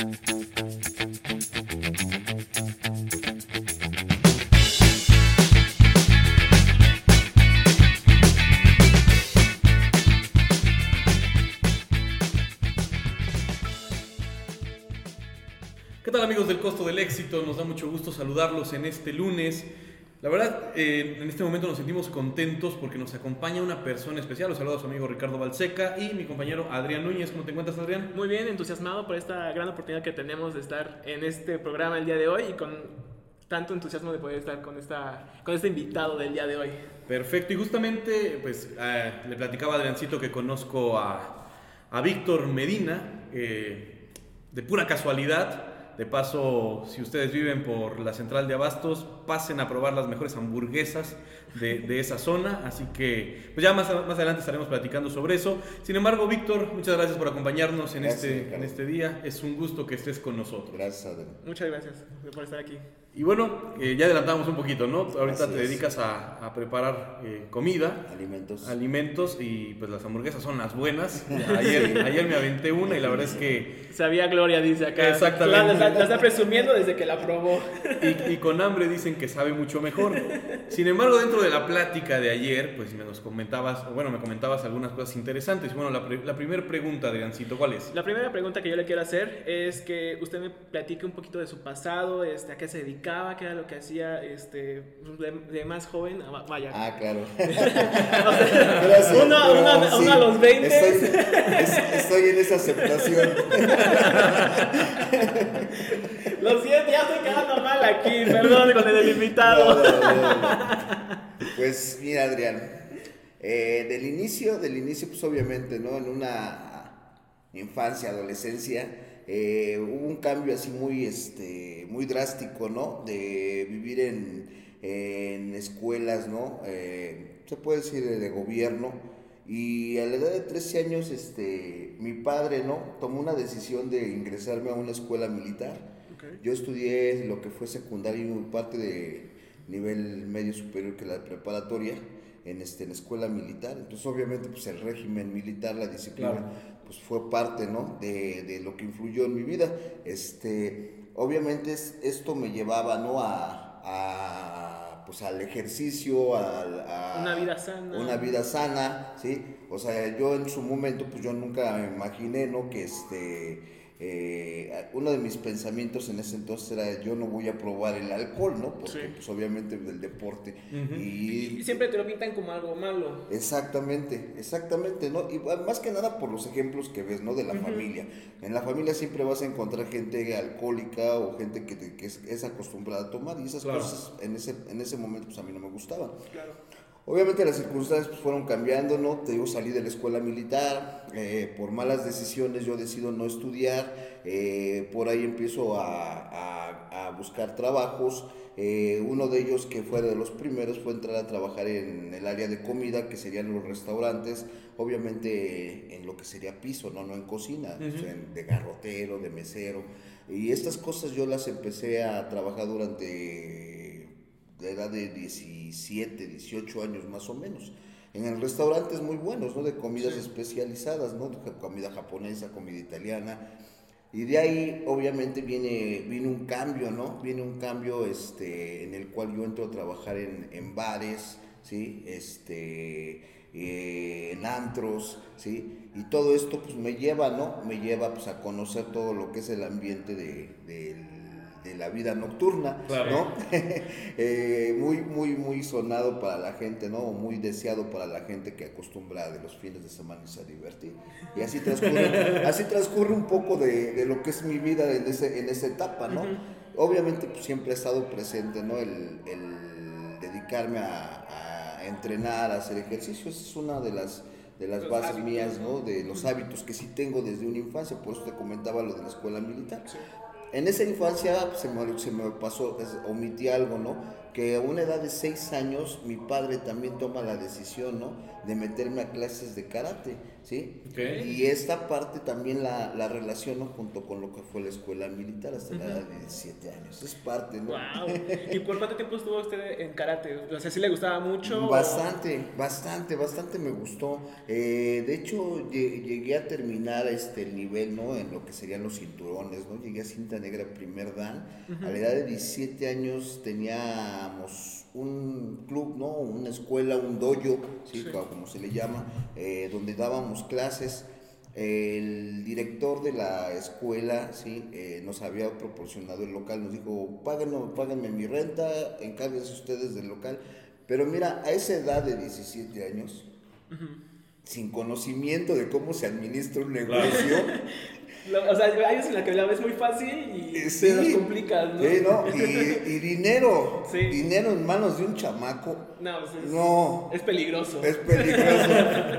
¿Qué tal amigos del Costo del Éxito? Nos da mucho gusto saludarlos en este lunes. La verdad, eh, en este momento nos sentimos contentos porque nos acompaña una persona especial. Los saludo a su amigo Ricardo Balseca y mi compañero Adrián Núñez. ¿Cómo te encuentras, Adrián? Muy bien, entusiasmado por esta gran oportunidad que tenemos de estar en este programa el día de hoy y con tanto entusiasmo de poder estar con, esta, con este invitado del día de hoy. Perfecto, y justamente pues eh, le platicaba a Adriancito que conozco a, a Víctor Medina, eh, de pura casualidad. De paso, si ustedes viven por la central de Abastos, pasen a probar las mejores hamburguesas de, de esa zona. Así que, pues ya más, más adelante estaremos platicando sobre eso. Sin embargo, Víctor, muchas gracias por acompañarnos en, Gracias, este, en este día. Es un gusto que estés con nosotros. Gracias, Adrián. Muchas gracias por estar aquí. Y bueno, eh, ya adelantamos un poquito, ¿no? Ahorita Así te dedicas a, a preparar eh, comida, Alimentos. alimentos y pues las hamburguesas son las buenas. Ayer, ayer me aventé una y la verdad es que Sabía Gloria, dice acá. Exactamente. La, está presumiendo desde que la probó. y, y con hambre dicen que sabe mucho mejor. Sin embargo, dentro de la plática de ayer, pues me nos comentabas, bueno, me comentabas algunas cosas interesantes. Bueno, la, pre- la primera pregunta, Adriancito, ¿cuál es? La primera pregunta que yo le quiero hacer es que usted me platique un poquito de su pasado, este, a qué se dedicaba, qué era lo que hacía este, de, de más joven. Ah, Vaya. Ah, claro. O sea, uno, pero uno- sí, uno a los 20. Estoy, es- estoy en esa aceptación. Lo siento, ya estoy quedando mal aquí. Perdón con el invitado. no, no, no. Pues mira, Adrián, eh, del inicio, del inicio, pues obviamente, ¿no? En una infancia, adolescencia, eh, hubo un cambio así muy, este, muy drástico, ¿no? De vivir en, en escuelas, ¿no? Eh, se puede decir de gobierno. Y a la edad de 13 años, este, mi padre, ¿no? Tomó una decisión de ingresarme a una escuela militar. Yo estudié lo que fue secundaria y parte de nivel medio superior que la preparatoria en, este, en escuela militar. Entonces, obviamente, pues el régimen militar, la disciplina, Claro. pues fue parte, ¿no? De, de lo que influyó en mi vida. Este, obviamente, es- esto me llevaba, ¿no? A, a, pues al ejercicio, al- a, Una vida sana. Una vida sana, ¿sí? O sea, yo en su momento, pues yo nunca me imaginé, ¿no? Que este, eh, uno de mis pensamientos en ese entonces era, yo no voy a probar el alcohol, ¿no? Porque, Sí. pues obviamente del deporte. Y Y siempre te lo pintan como algo malo. Exactamente, exactamente, ¿no? Y bueno, más que nada por los ejemplos que ves, ¿no? De la familia. En la familia siempre vas a encontrar gente alcohólica o gente que, te- que es, es acostumbrada a tomar y esas Claro. cosas en ese, en ese momento pues a mí no me gustaban. Claro. Obviamente las circunstancias pues, fueron cambiando, ¿no? Te digo, salí de la escuela militar, eh, por malas decisiones yo decido no estudiar, eh, por ahí empiezo a, a- a buscar trabajos, eh, uno de ellos que fue de los primeros fue entrar a trabajar en el área de comida, que serían los restaurantes, obviamente en lo que sería piso, no, no en cocina, o sea, en- de garrotero, de mesero, y estas cosas yo las empecé a trabajar durante la edad de 17, 18 años más o menos. En restaurantes muy buenos, ¿no? De comidas especializadas, ¿no? De comida japonesa, comida italiana. Y de ahí, obviamente, viene, viene un cambio, ¿no? Viene un cambio este, en el cual yo entro a trabajar en, en bares, ¿sí? Este, eh, en antros, ¿sí? Y todo esto, pues, me lleva, ¿no? Me lleva, pues, a conocer todo lo que es el ambiente de, del- de la vida nocturna, Claro. ¿no? Eh, muy, muy, muy sonado para la gente, ¿no? Muy deseado para la gente que acostumbra de los fines de semana irse a divertir. Y así transcurre, así transcurre un poco de, de lo que es mi vida en, ese, en esa etapa, ¿no? Obviamente pues, siempre ha estado presente, ¿no? El, el dedicarme a, a entrenar, a hacer ejercicio, esa es una de las de las Los bases hábitos, mías, ¿no? ¿no? De los hábitos que sí tengo desde una infancia, por eso te comentaba lo de la escuela militar. En esa infancia se me, se me pasó, omití algo, ¿no? que a una edad de 6 años mi padre también toma la decisión, ¿no? De meterme a clases de karate, ¿sí? Ok. Y esta parte también la, la relaciono junto con lo que fue la escuela militar hasta la edad de 17 años. Es parte, ¿no? Wow. ¿Y por cuánto tiempo estuvo usted en karate? O sea, ¿sí le gustaba mucho? o- Bastante, bastante, bastante me gustó. Eh, de hecho, lle- llegué a terminar este el nivel, ¿no? En lo que serían los cinturones, ¿no? Llegué a cinta negra primer dan. A la edad de 17 años teníamos un club, ¿no? Una escuela, un dojo, ¿sí? Sí. Como se le llama, eh, donde dábamos clases. El director de la escuela, ¿sí? Eh, nos había proporcionado el local, nos dijo, páguenme, páguenme mi renta, encárguense ustedes del local. Pero mira, a esa edad de 17 años, sin conocimiento de cómo se administra un negocio, o sea, hay veces en la que la ves muy fácil y eh, se nos complicas, ¿no? sí, ¿no? Y, y dinero, Sí. dinero en manos de un chamaco, No, pues es, no, es peligroso. es peligroso,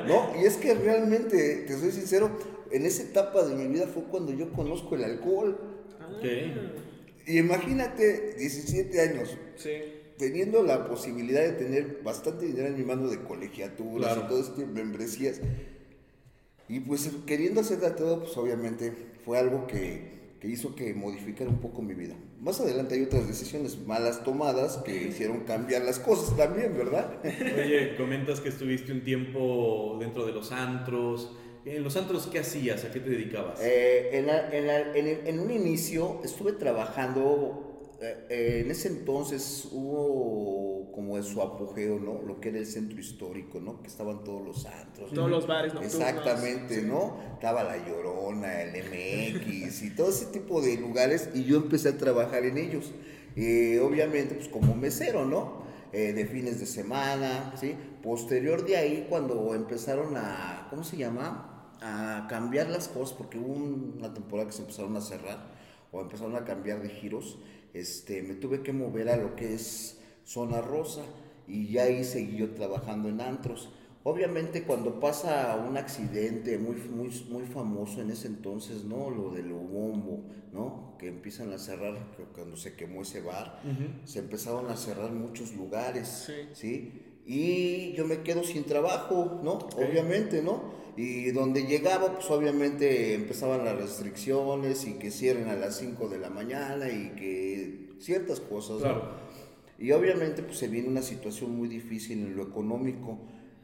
¿no? Y es que realmente, te soy sincero, en esa etapa de mi vida fue cuando yo conozco el alcohol. Ah, Ok. Y imagínate, 17 años, Sí. teniendo la posibilidad de tener bastante dinero en mi mano de colegiaturas Claro. y todo este membresías. Y pues queriendo hacer de todo, pues obviamente fue algo que, que hizo que modificara un poco mi vida. Más adelante hay otras decisiones malas tomadas que hicieron cambiar las cosas también, ¿verdad? Oye, comentas que estuviste un tiempo dentro de los antros. En los antros, ¿qué hacías? ¿A qué te dedicabas? Eh, en, la- en la- en- en un inicio estuve trabajando, eh, eh, en ese entonces hubo como en su apogeo, ¿no? Lo que era el centro histórico, ¿no? Que estaban todos los antros. Todos ¿no? los bares nocturnos. Exactamente, Sí. ¿no? Estaba La Llorona, el MX y todo ese tipo de lugares y yo empecé a trabajar en ellos. Eh, obviamente, pues como mesero, ¿no? Eh, de fines de semana, ¿sí? Posterior de ahí, cuando empezaron a, ¿cómo se llama? A cambiar las cosas, porque hubo un- una temporada que se empezaron a cerrar o empezaron a cambiar de giros, este, me tuve que mover a lo que es zona rosa y ya ahí seguí yo trabajando en antros. Obviamente cuando pasa un accidente muy, muy, muy famoso en ese entonces, ¿no? Lo del bombo, ¿no? Que empiezan a cerrar, cuando se quemó ese bar, se empezaron a cerrar muchos lugares, Sí. ¿sí? Y yo me quedo sin trabajo, ¿no? Obviamente, ¿no? Y donde llegaba, pues obviamente empezaban las restricciones y que cierren a las 5 de la mañana y que ciertas cosas, ¿no? Claro. Y obviamente pues se viene una situación muy difícil en lo económico.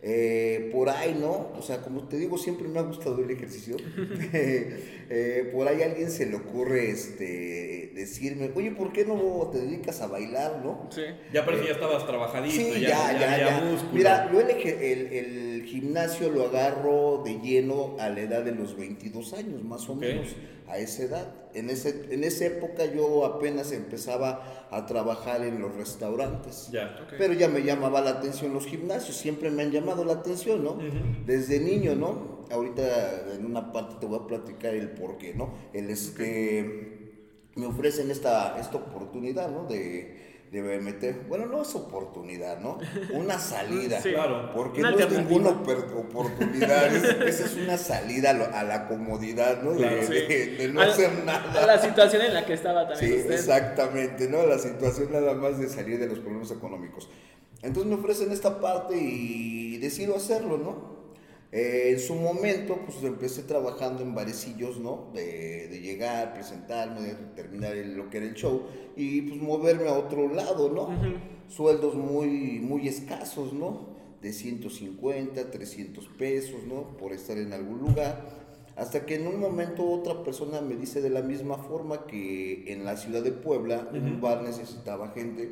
Eh, por ahí, ¿no? O sea, como te digo, siempre me ha gustado el ejercicio. Eh, por ahí a alguien se le ocurre este, decirme, oye, ¿por qué no te dedicas a bailar, no? Sí. Ya parece que ya estabas trabajadito, Sí, ya, ya, ya, ya. músculo. Mira, yo el, el- el gimnasio lo agarro de lleno a la edad de los 22 años, más o menos, a esa edad. En, ese, en esa época yo apenas empezaba a trabajar en los restaurantes. Pero ya me llamaba la atención los gimnasios, siempre me han llamado la atención, ¿no? Desde niño, ¿no? Ahorita en una parte te voy a platicar el por qué, ¿no? El este, me ofrecen esta, esta oportunidad, ¿no? De, de meter, bueno, no es oportunidad, ¿no? Una salida. Sí. Claro. Porque no es ninguna oportunidad, es- esa es una salida a, la comodidad, ¿no? De, Claro, Sí. de- de no A- hacer nada. A la situación en la que estaba Sí, también usted. exactamente, ¿no? La situación nada más de salir de los problemas económicos. Entonces me ofrecen esta parte y decido hacerlo, ¿no? Eh, en su momento, pues empecé trabajando en barecillos, ¿no? De, de llegar, presentarme, de terminar el- lo que era el show y pues moverme a otro lado, ¿no? Sueldos muy, muy escasos, ¿no? De 150, 300 pesos, ¿no? Por estar en algún lugar. Hasta que en un momento otra persona me dice de la misma forma que en la ciudad de Puebla, un bar necesitaba gente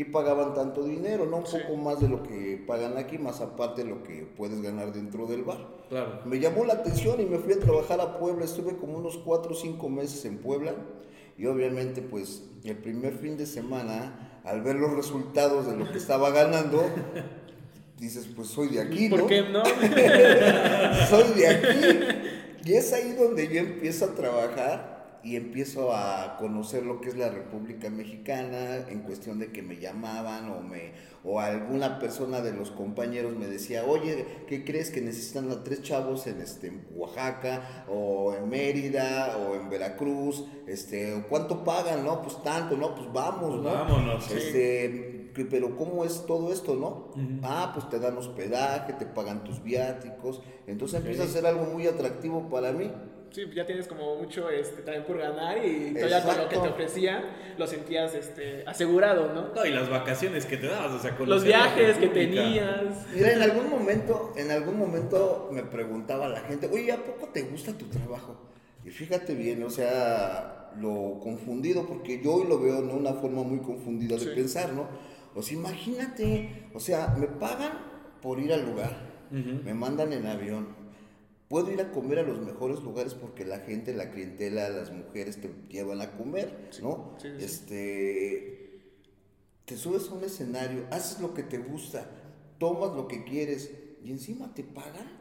y pagaban tanto dinero, ¿no? Un Sí. poco más de lo que pagan aquí, más aparte de lo que puedes ganar dentro del bar. Claro. Me llamó la atención y me fui a trabajar a Puebla. Estuve como unos 4 o 5 meses en Puebla. Y obviamente, pues, el primer fin de semana, al ver los resultados de lo que estaba ganando, dices, pues soy de aquí, ¿no? ¿Por qué no? soy de aquí. Y es ahí donde yo empiezo a trabajar y empiezo a conocer lo que es la República Mexicana en cuestión de que me llamaban o me o alguna persona de los compañeros me decía, "Oye, ¿qué crees que necesitan a tres chavos en este en Oaxaca o en Mérida o en Veracruz? Este, ¿cuánto pagan? No, pues tanto, no, pues vamos, Pues ¿no? vámonos, sí. Este, que- pero ¿cómo es todo esto, no? Ah, pues te dan hospedaje, te pagan tus viáticos, entonces empieza a ser algo muy atractivo para mí. Sí, ya tienes como mucho este, también por ganar y todavía con lo que Exacto. te ofrecían lo sentías este, asegurado, ¿no? No, y las vacaciones que te dabas, o sea, Los conocer la viajes que tenías. Mira, en algún momento, en algún momento me preguntaba la gente, oye, ¿a poco te gusta tu trabajo? Y fíjate bien, o sea, lo confundido, porque yo hoy lo veo de una forma muy confundida de Sí. pensar, ¿no? O sea, imagínate, o sea, me pagan por ir al lugar, me mandan en avión, puedo ir a comer a los mejores lugares porque la gente, la clientela, las mujeres te llevan a comer, ¿no? sí, sí. Este, te subes a un escenario, haces lo que te gusta, tomas lo que quieres y encima te pagan.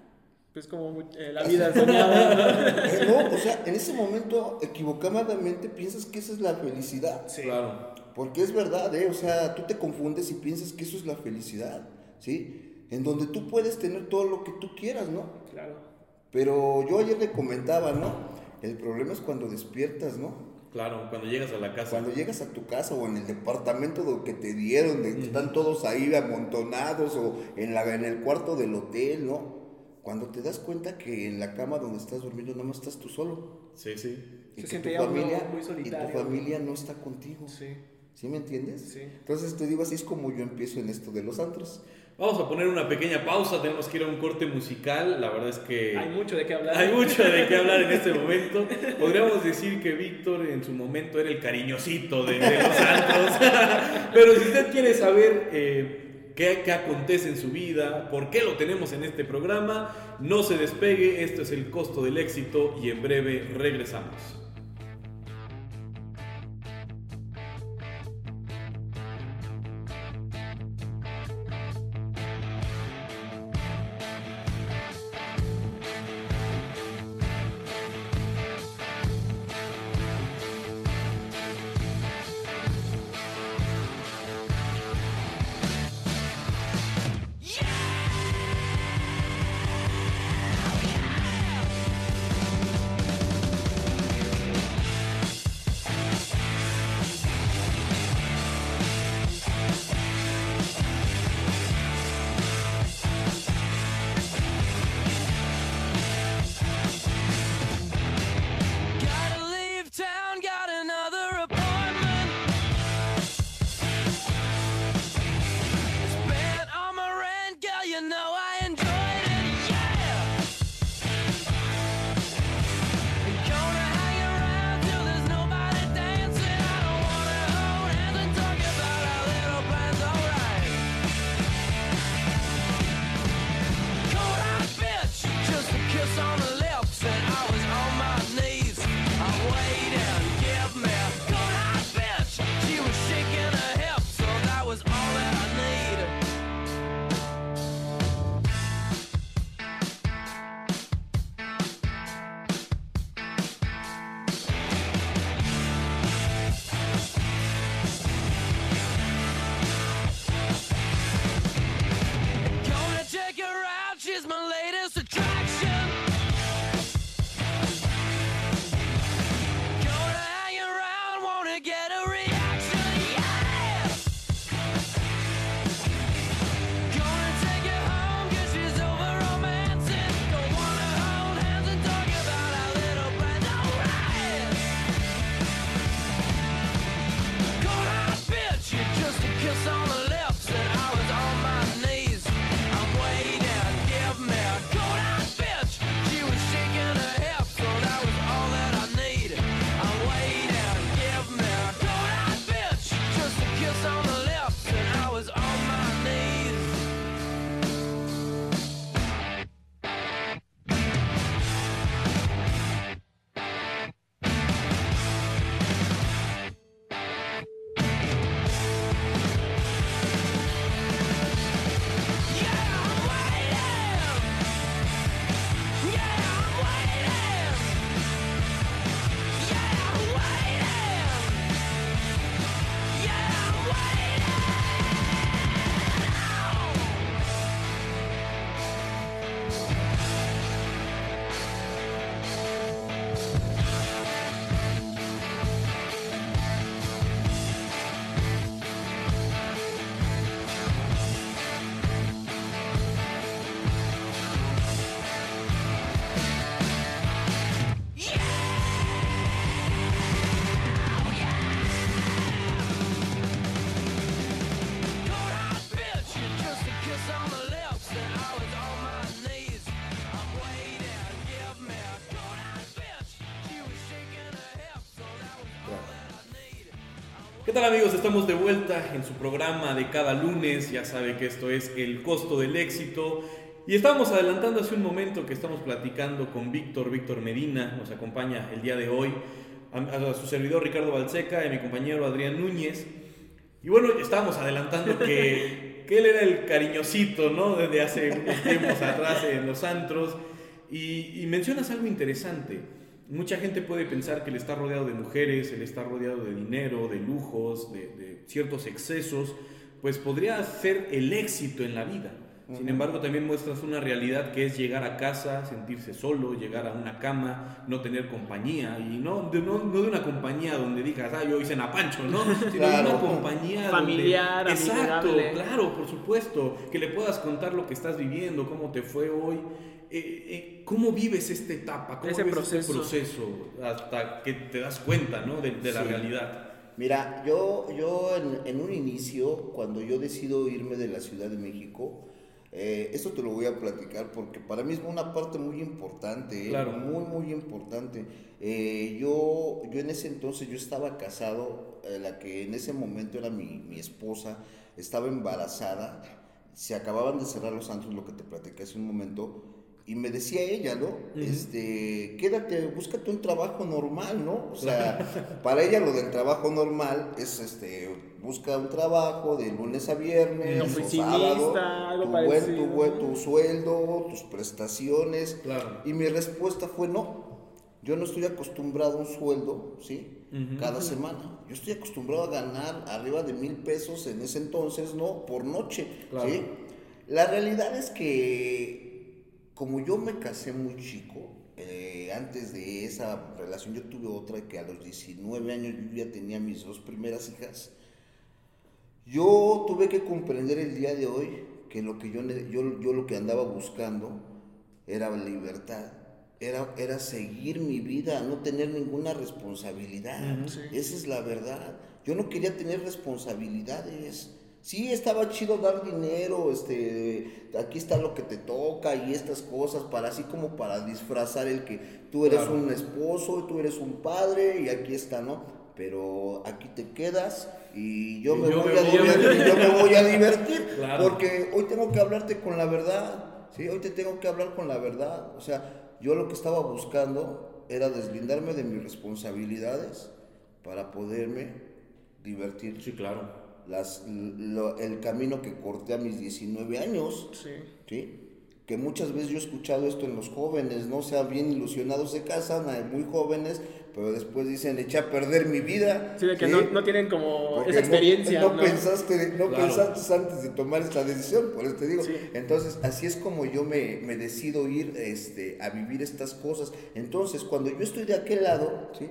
Pues como eh, la vida soñada, ¿no? Eh, no, o sea, en ese momento equivocadamente piensas que esa es la felicidad. Sí. Claro. Porque es verdad, ¿eh? O sea, tú te confundes y piensas que eso es la felicidad, ¿sí? En donde tú puedes tener todo lo que tú quieras, ¿no? Claro. Pero yo ayer le comentaba, ¿no? El problema es cuando despiertas, ¿no? Claro, cuando llegas a la casa. Cuando llegas a tu casa o en el departamento do- que te dieron, de que están todos ahí amontonados o en, la, en el cuarto del hotel, ¿no? Cuando te das cuenta que en la cama donde estás durmiendo nada más estás tú solo. Sí, sí. Y Se que siente tu familia, muy y tu familia no está contigo. Sí. ¿Sí me entiendes? Sí. Entonces te digo, así es como yo empiezo en esto de los antros. Vamos a poner una pequeña pausa, tenemos que ir a un corte musical. La verdad es que Hay mucho de qué hablar. hay mucho de qué hablar en este momento. Podríamos decir que Víctor en su momento era el cariñosito de, de los santos. Pero si usted quiere saber eh, qué, qué acontece en su vida, por qué lo tenemos en este programa, no se despegue. Esto es el costo del éxito y en breve regresamos. get a ring. Tal amigos? Estamos de vuelta en su programa de cada lunes. Ya sabe que esto es El costo del éxito. Y estábamos adelantando hace un momento que estamos platicando con Víctor, Víctor Medina, nos acompaña el día de hoy, a, su servidor Ricardo Balseca y mi compañero Adrián Núñez. Y bueno, estábamos adelantando que, que él era el cariñosito, ¿no? Desde hace unos tiempos atrás en los antros. Y, y mencionas algo interesante. Mucha gente puede pensar que él está rodeado de mujeres, él está rodeado de dinero, de lujos, de, de ciertos excesos, pues podría ser el éxito en la vida. Sin embargo, también muestras una realidad que es llegar a casa, sentirse solo, llegar a una cama, no tener compañía. Y no de, no, de una compañía donde digas, ah, yo hice Napancho, ¿no? Sino de una compañía familiar, Exacto, claro, por supuesto. Que le puedas contar lo que estás viviendo, cómo te fue hoy. Eh, eh, ¿Cómo vives esta etapa? ¿Cómo Ese vives proceso. este proceso hasta que te das cuenta ¿no? de, de la Sí. realidad? Mira, yo, yo en, en un inicio, cuando yo decido irme de la Ciudad de México, eh, esto te lo voy a platicar porque para mí es una parte muy importante, eh, Claro. muy, muy importante. Eh, yo, yo en ese entonces, yo estaba casado, eh, la que en ese momento era mi, mi esposa, estaba embarazada, se acababan de cerrar los antros, lo que te platiqué hace un momento, y me decía ella, ¿no? Este, quédate, búscate un trabajo normal, ¿no? O sea, para ella lo del trabajo normal es, este, busca un trabajo de lunes a viernes, o sábado, algo tu, buen, tu, buen- tu sueldo, tus prestaciones. Claro. Y mi respuesta fue no. Yo no estoy acostumbrado a un sueldo, ¿sí? Cada semana. Yo estoy acostumbrado a ganar arriba de mil pesos en ese entonces, ¿no? Por noche, Claro. ¿sí? La realidad es que como yo me casé muy chico, eh, antes de esa relación yo tuve otra que a los 19 años yo ya tenía mis dos primeras hijas. Yo tuve que comprender el día de hoy que lo que yo, yo, yo lo que andaba buscando era libertad, era, era seguir mi vida, no tener ninguna responsabilidad. Sí. Esa es la verdad. Yo no quería tener responsabilidades. Sí, estaba chido dar dinero, este, aquí está lo que te toca y estas cosas, para así como para disfrazar el que tú eres Claro. un esposo, tú eres un padre y aquí está, ¿no? Pero aquí te quedas y yo, Y me, yo voy me a voy a divertir, yo me voy a divertir, Claro. porque hoy tengo que hablarte con la verdad, ¿sí? Hoy te tengo que hablar con la verdad, o sea, yo lo que estaba buscando era deslindarme de mis responsabilidades para poderme divertir. Sí, claro. Las, lo- el camino que corté a mis 19 años, Sí. ¿sí? Que muchas veces yo he escuchado esto en los jóvenes, ¿no? O sea, bien ilusionados se casan, muy jóvenes, pero después dicen, eché a perder mi vida. Sí, de que ¿sí? no, no tienen como Porque esa no- experiencia. No, ¿no? pensaste, no Claro. pensaste antes de tomar esta decisión, por eso te digo. Sí. Entonces, así es como yo me, me decido ir este, a vivir estas cosas. Entonces, cuando yo estoy de aquel lado, ¿sí?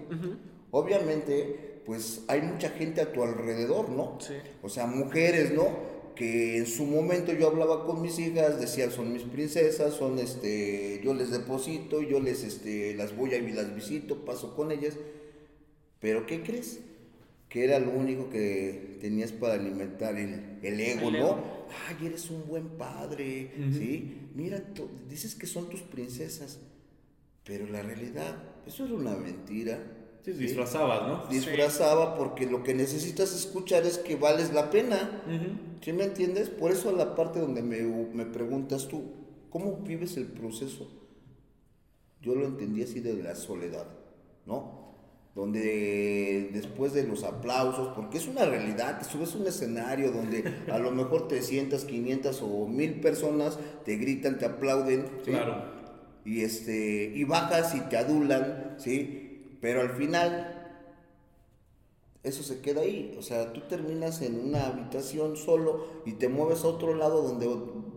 obviamente, pues hay mucha gente a tu alrededor, ¿no? Sí. O sea, mujeres, ¿no? Que en su momento yo hablaba con mis hijas, decía, son mis princesas, son este, yo les deposito, yo les este, las voy a las visito, paso con ellas. Pero ¿qué crees? Que era lo único que tenías para alimentar el, el ego, El ¿no? ego. Ay, eres un buen padre. ¿sí? Mira, dices que son tus princesas, pero la realidad, eso era una mentira. Sí, ¿sí? disfrazabas, ¿no? disfrazaba porque lo que necesitas escuchar es que vales la pena. Ujú. ¿Sí me entiendes? Por eso la parte donde me, me preguntas tú, ¿cómo vives el proceso? Yo lo entendí así de la soledad, ¿no? Donde después de los aplausos, porque es una realidad, te subes a un escenario donde a lo mejor 300, 500 o 1000 personas te gritan, te aplauden, ¿sí? Claro. y este y bajas y te adulan, ¿sí? Pero al final eso se queda ahí, o sea, tú terminas en una habitación solo y te mueves a otro lado donde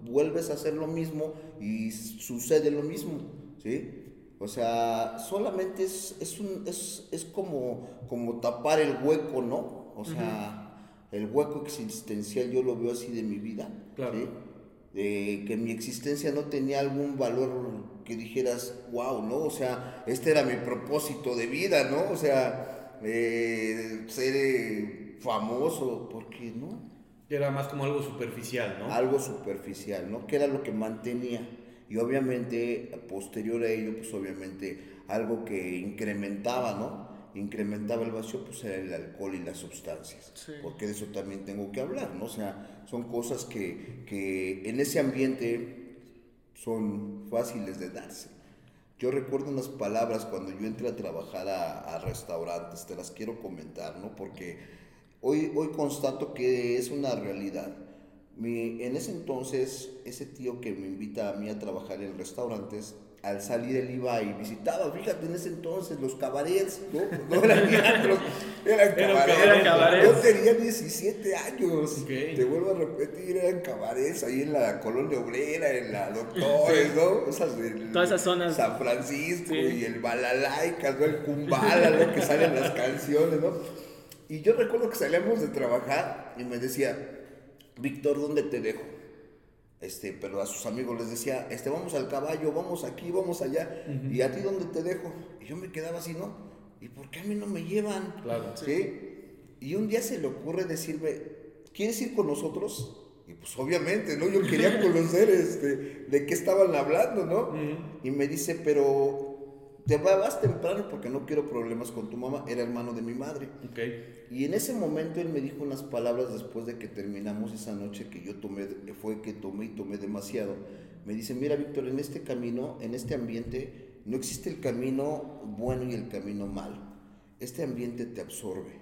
vuelves a hacer lo mismo y sucede lo mismo, ¿sí? O sea, solamente es, es, un, es, es como, como tapar el hueco, ¿no? O sea, el hueco existencial yo lo veo así de mi vida, Claro. ¿sí? De que mi existencia no tenía algún valor que dijeras, wow, ¿no? O sea, este era mi propósito de vida, ¿no? O sea, eh, ser eh, famoso, porque no? Era más como algo superficial, ¿no? Algo superficial, ¿no? Que era lo que mantenía. Y obviamente, posterior a ello, pues obviamente algo que incrementaba, ¿no? Incrementaba el vacío, pues era el alcohol y las sustancias. Sí. Porque de eso también tengo que hablar, ¿no? O sea, son cosas que, que en ese ambiente son fáciles de darse. Yo recuerdo unas palabras cuando yo entré a trabajar a, a restaurantes, te las quiero comentar, ¿no? Porque hoy, hoy constato que es una realidad. Mi, en ese entonces, ese tío que me invita a mí a trabajar en restaurantes, al salir él iba y visitaba, fíjate, en ese entonces los cabarets, ¿no? No eran teatros, eran cabarets. Eran cabarets. Yo tenía 17 años, te vuelvo a repetir, eran cabarets ahí en la colonia obrera, en la Doctores, ¿no? Esas del- Todas esas zonas. San Francisco Sí. y el Balalaika, ¿no? El Kumbala, lo que salen las canciones, ¿no? Y yo recuerdo que salíamos de trabajar y me decía, Víctor, ¿dónde te dejo? Este, pero a sus amigos les decía, este, vamos al caballo, vamos aquí, vamos allá, y a ti dónde te dejo. Y yo me quedaba así, ¿no? ¿Y por qué a mí no me llevan? Claro. ¿Sí? Y un día se le ocurre decirme, ¿quieres ir con nosotros? Y pues obviamente, ¿no? Yo quería conocer este, de qué estaban hablando, ¿no? Y me dice, pero te va- vas temprano porque no quiero problemas con tu mamá. Era hermano de mi madre. Ok. Y en ese momento él me dijo unas palabras después de que terminamos esa noche que yo tomé, que fue que tomé y tomé demasiado. Me dice, mira Víctor, en este camino, en este ambiente, no existe el camino bueno y el camino malo. Este ambiente te absorbe.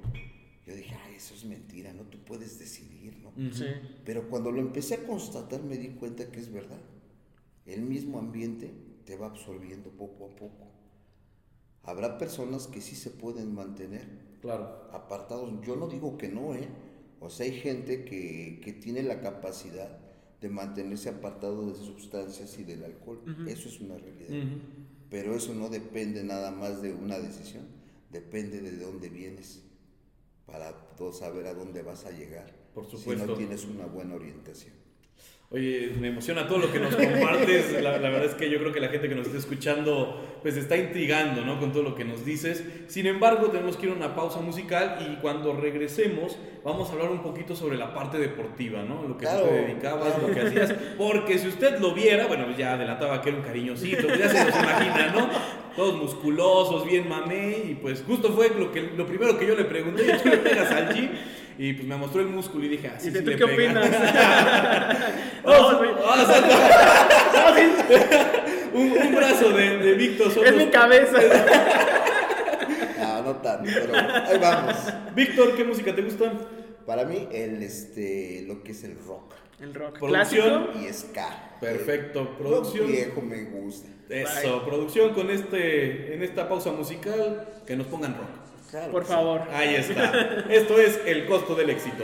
Yo dije, ay, eso es mentira, no tú puedes decidir, ¿no? Sí. Pero cuando lo empecé a constatar me di cuenta que es verdad. El mismo ambiente te va absorbiendo poco a poco. Habrá personas que sí se pueden mantener Claro. apartados. Yo no digo que no, ¿eh? O sea, hay gente que, que tiene la capacidad de mantenerse apartado de sustancias y del alcohol. Eso es una realidad. Pero eso no depende nada más de una decisión, depende de dónde vienes para saber a dónde vas a llegar. Por Si supuesto. no tienes una buena orientación. Oye, me emociona todo lo que nos compartes. La, la verdad es que yo creo que la gente que nos está escuchando pues está intrigando ¿no? con todo lo que nos dices. Sin embargo, tenemos que ir a una pausa musical y cuando regresemos vamos a hablar un poquito sobre la parte deportiva, ¿no? Lo que tú Claro, te dedicabas, claro. lo que hacías. Porque si usted lo viera, bueno, pues ya adelantaba que era un cariñosito, pues ya se los imagina, ¿no? Todos musculosos, bien mamé y pues justo fue lo, que, lo primero que yo le pregunté, ¿y tú le pegas al gym? Y pues me mostró el músculo y dije, así ¿Y sí tú le qué pega. opinas? Vamos, vamos un, un brazo de, de Víctor solo. Es mi cabeza. Ah, no tanto, pero ahí vamos. Víctor, ¿qué música te gusta? Para mí, el, este, lo que es el rock El rock Producción. clásico. y ska. Perfecto, El rock producción. viejo me gusta. Eso, producción con este, en esta pausa musical, que nos pongan rock. Claro Por sí. favor. Ahí está. Esto es el costo del éxito.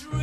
dream.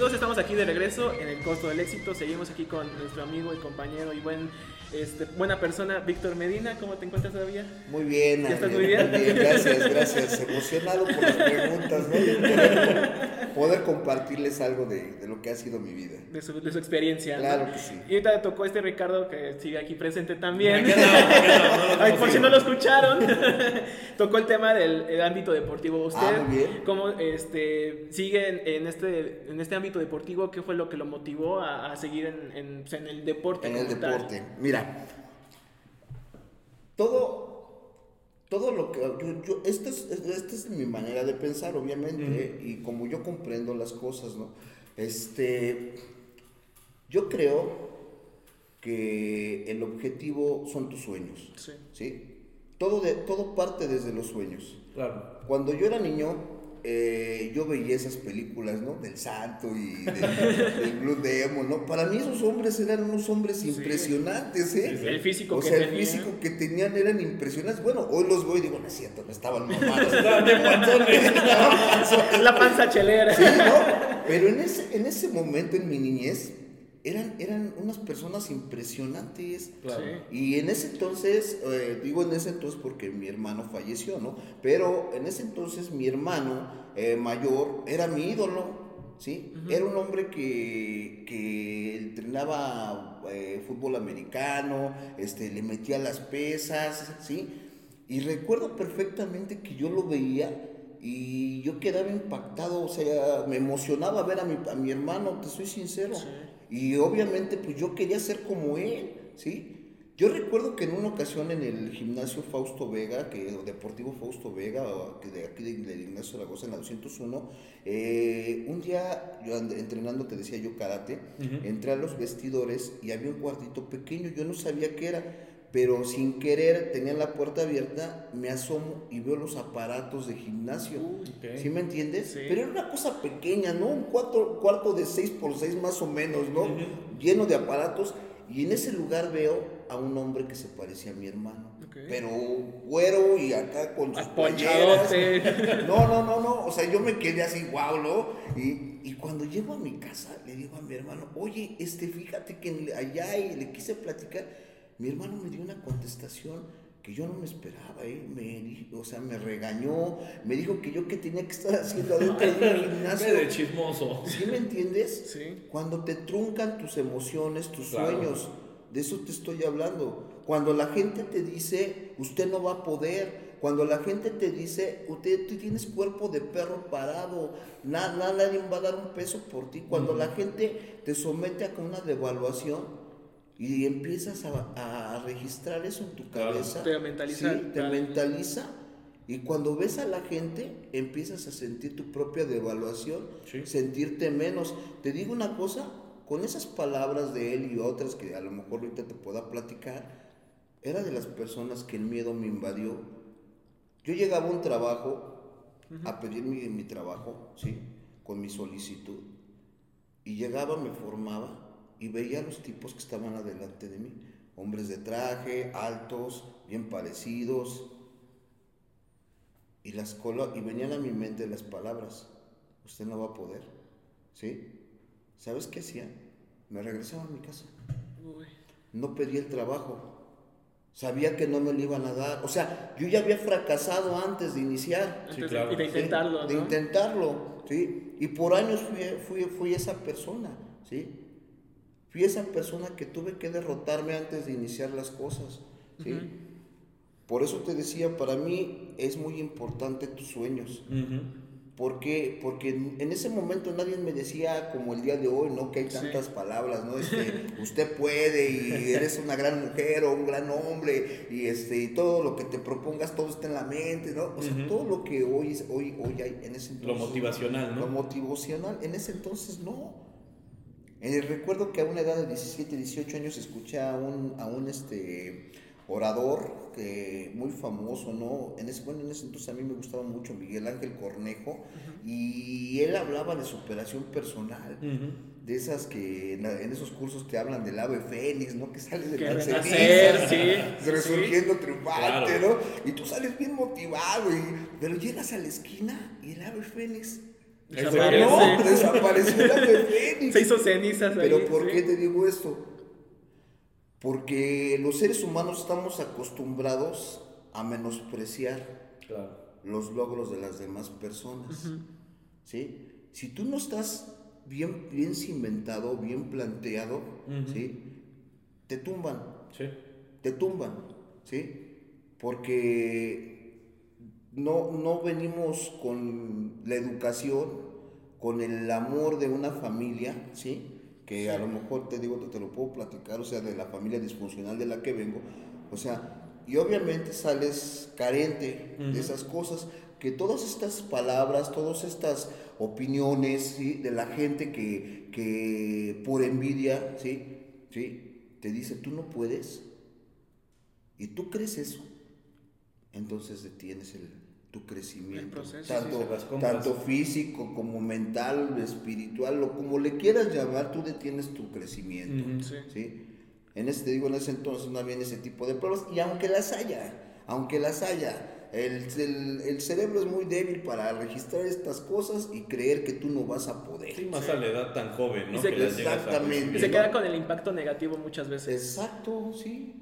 Amigos, estamos aquí de regreso en el costo del éxito. Seguimos aquí con nuestro amigo y compañero y buen, este, buena persona, Víctor Medina. ¿Cómo te encuentras todavía? Muy bien, ¿Ya estás Ariel, muy bien? Gracias, gracias. Emocionado por las preguntas, ¿no? De poder, poder compartirles algo de, de lo que ha sido mi vida. De su, de su experiencia. ¿no? Claro que sí. Y ahorita tocó este Ricardo que sigue aquí presente también. No lo Ay, por si no lo escucharon, tocó el tema del el ámbito deportivo. ¿Usted Ah, muy bien. cómo este, sigue en, en este, en este ámbito deportivo? ¿Qué fue lo que lo motivó a, a seguir en, en, pues, en el deporte? En el tal? deporte. Mira, todo, todo lo que... Yo, yo- esta, es, esta es mi manera de pensar, obviamente, y como yo comprendo las cosas, ¿no? Este, yo creo que el objetivo son tus sueños, Sí. ¿sí? Todo, de, todo parte desde los sueños. Claro. Cuando yo era niño, eh, yo veía esas películas, ¿no? Del santo y del, del Blue Demon, ¿no? Para mí esos hombres eran unos hombres impresionantes, ¿eh? El físico o que sea, el tenía. físico que tenían eran impresionantes. Bueno, hoy los veo y digo, no es cierto, no estaban mamados. Estaban bien panzones. Es la panza chelera. Sí, ¿no? Pero en ese, en ese momento, en mi niñez, eran, eran unas personas impresionantes. Claro. Sí. Y en ese entonces, eh, digo en ese entonces porque mi hermano falleció, ¿no? Pero en ese entonces mi hermano eh, mayor era mi ídolo, ¿sí? Era un hombre que, que entrenaba eh, fútbol americano, este, le metía las pesas, ¿sí? Y recuerdo perfectamente que yo lo veía y yo quedaba impactado, o sea, me emocionaba ver a mi, a mi hermano, te soy sincero. Sí. Y obviamente pues yo quería ser como él, ¿sí? Yo recuerdo que en una ocasión en el gimnasio Fausto Vega, que o Deportivo Fausto Vega, o que de aquí de, de Ignacio Zaragoza en la 201, eh, un día yo and- entrenando, te decía yo karate, Ujú. entré a los vestidores y había un cuartito pequeño, yo no sabía qué era, pero sin querer tenía la puerta abierta, me asomo y veo los aparatos de gimnasio. ¿Sí me entiendes? Sí. Pero era una cosa pequeña, ¿no? Un cuarto, cuarto de 6 por 6 más o menos, ¿no? Ujú. Lleno de aparatos. Y en ese lugar veo a un hombre que se parecía a mi hermano. Ok. Pero güero y acá con sus playeras. No, no, no, no. O sea, yo me quedé así, wow, ¿no? Y, y cuando llego a mi casa, le digo a mi hermano, oye, este, fíjate que allá y le quise platicar. Mi hermano me dio una contestación que yo no me esperaba, ¿eh? Me o sea, me regañó, me dijo que yo qué tenía que estar haciendo adentro de un gimnasio. de chismoso. ¿Sí me entiendes? Sí. Cuando te truncan tus emociones, tus Claro. sueños, de eso te estoy hablando. Cuando la gente te dice, usted no va a poder. Cuando la gente te dice, usted tú tienes cuerpo de perro parado, na- na- nadie va a dar un peso por ti. Cuando la gente te somete a una devaluación y empiezas a, a registrar eso en tu Claro. cabeza, Te mentaliza, ¿sí? te claro. mentaliza. Y cuando ves a la gente, empiezas a sentir tu propia devaluación, Sí. sentirte menos. Te digo una cosa, con esas palabras de él y otras que a lo mejor ahorita te pueda platicar, era de las personas que el miedo me invadió. Yo llegaba a un trabajo, a pedir mi, mi trabajo, ¿sí? Con mi solicitud. Y llegaba, me formaba y veía a los tipos que estaban adelante de mí. Hombres de traje, altos, bien parecidos. Y, las cola, y venían a mi mente las palabras. Usted no va a poder. ¿Sí? ¿Sabes qué hacía? Me regresaba a mi casa. No pedí el trabajo. Sabía que no me lo iban a dar. O sea, yo ya había fracasado antes de iniciar. Sí, claro. de, de intentarlo, De ¿no? intentarlo, ¿sí? Y por años fui, fui, fui esa persona, ¿sí? Fui esa persona que tuve que derrotarme antes de iniciar las cosas, ¿sí? Por eso te decía, para mí es muy importante tus sueños. Ujú. ¿Por qué? Porque en ese momento nadie me decía como el día de hoy, ¿no? Que hay Sí. tantas palabras, ¿no? Este, usted puede y eres una gran mujer o un gran hombre y este, y todo lo que te propongas, todo está en la mente, ¿no? O sea, todo lo que hoy, hoy, hoy hay en ese entonces. Lo motivacional, Lo ¿no? motivacional, en ese entonces no. Eh, recuerdo que a una edad de 17, 18 años escuché a un, a un este, orador que, muy famoso, ¿no? En ese, bueno, en ese entonces a mí me gustaba mucho Miguel Ángel Cornejo y él hablaba de superación personal. De esas que en, esos cursos te hablan del ave fénix, ¿no? Que sale de Que cenizas, sí, resurgiendo triunfante, Claro. ¿no? Y tú sales bien motivado, y, pero llegas a la esquina y el ave fénix No, desapareció el ave fénix. Se hizo cenizas ahí. Pero ¿por sí. qué te digo esto? Porque los seres humanos estamos acostumbrados a menospreciar Claro. los logros de las demás personas. ¿sí? Si tú no estás bien, bien cimentado, bien planteado. ¿sí? te tumban, Sí. te tumban, ¿sí? Porque no, no venimos con la educación, con el amor de una familia, ¿sí? Que a lo mejor te digo, te, te lo puedo platicar, o sea, de la familia disfuncional de la que vengo, o sea, y obviamente sales carente de esas cosas, que todas estas palabras, todas estas opiniones, ¿sí? De la gente que, que por envidia, ¿sí? ¿sí? Te dice, tú no puedes, y tú crees eso, entonces detienes el, tu crecimiento, El proceso, sí, tanto, compras. tanto físico como mental, espiritual, o como le quieras llamar, tú detienes tu crecimiento. Sí. ¿sí? En ese, te digo, en ese entonces no había ese tipo de pruebas, y aunque las haya, aunque las haya, el, el- el cerebro es muy débil para registrar estas cosas y creer que tú no vas a poder. Sí, más a la edad tan joven, ¿no? Y se- Que las llegas a Exactamente. Y se queda con el impacto negativo muchas veces. Exacto, sí.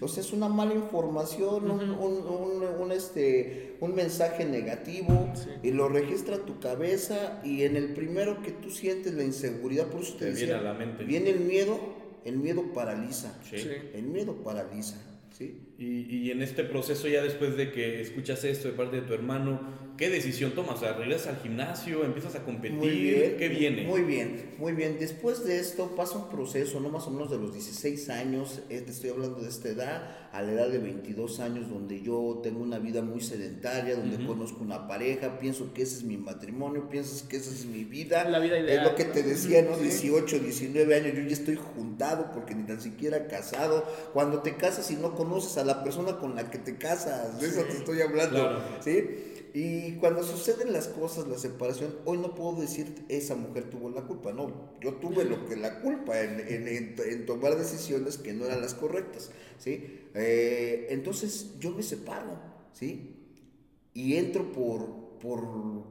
O sea, es una mala información, un, un- un- un, este, un mensaje negativo Sí. y lo registra tu cabeza y en el primero que tú sientes la inseguridad, por eso te, Te viene a la mente. viene el miedo, el miedo paraliza, Sí. Sí. el miedo paraliza, ¿sí? Y, y en este proceso, ya después de que escuchas esto de parte de tu hermano, ¿qué decisión tomas? O sea, ¿regresas al gimnasio? ¿Empiezas a competir? Muy bien. ¿Qué viene? Muy bien, muy bien. Después de esto pasa un proceso, no más o menos de los 16 años, eh, te estoy hablando de esta edad, a la edad de 22 años, donde yo tengo una vida muy sedentaria, donde conozco una pareja, pienso que ese es mi matrimonio, pienso que esa es mi vida. La vida ideal, Es lo que te decía, ¿no? Sí. 18, 19 años, yo ya estoy juntado porque ni tan siquiera casado. Cuando te casas y no conoces a la persona con la que te casas, de eso te estoy hablando. Claro. ¿sí? Y cuando suceden las cosas, la separación, hoy no puedo decir esa mujer tuvo la culpa, no, yo tuve lo que la culpa en, en- en- en tomar decisiones que no eran las correctas, ¿sí? Eh, entonces yo me separo, ¿sí? Y entro por, por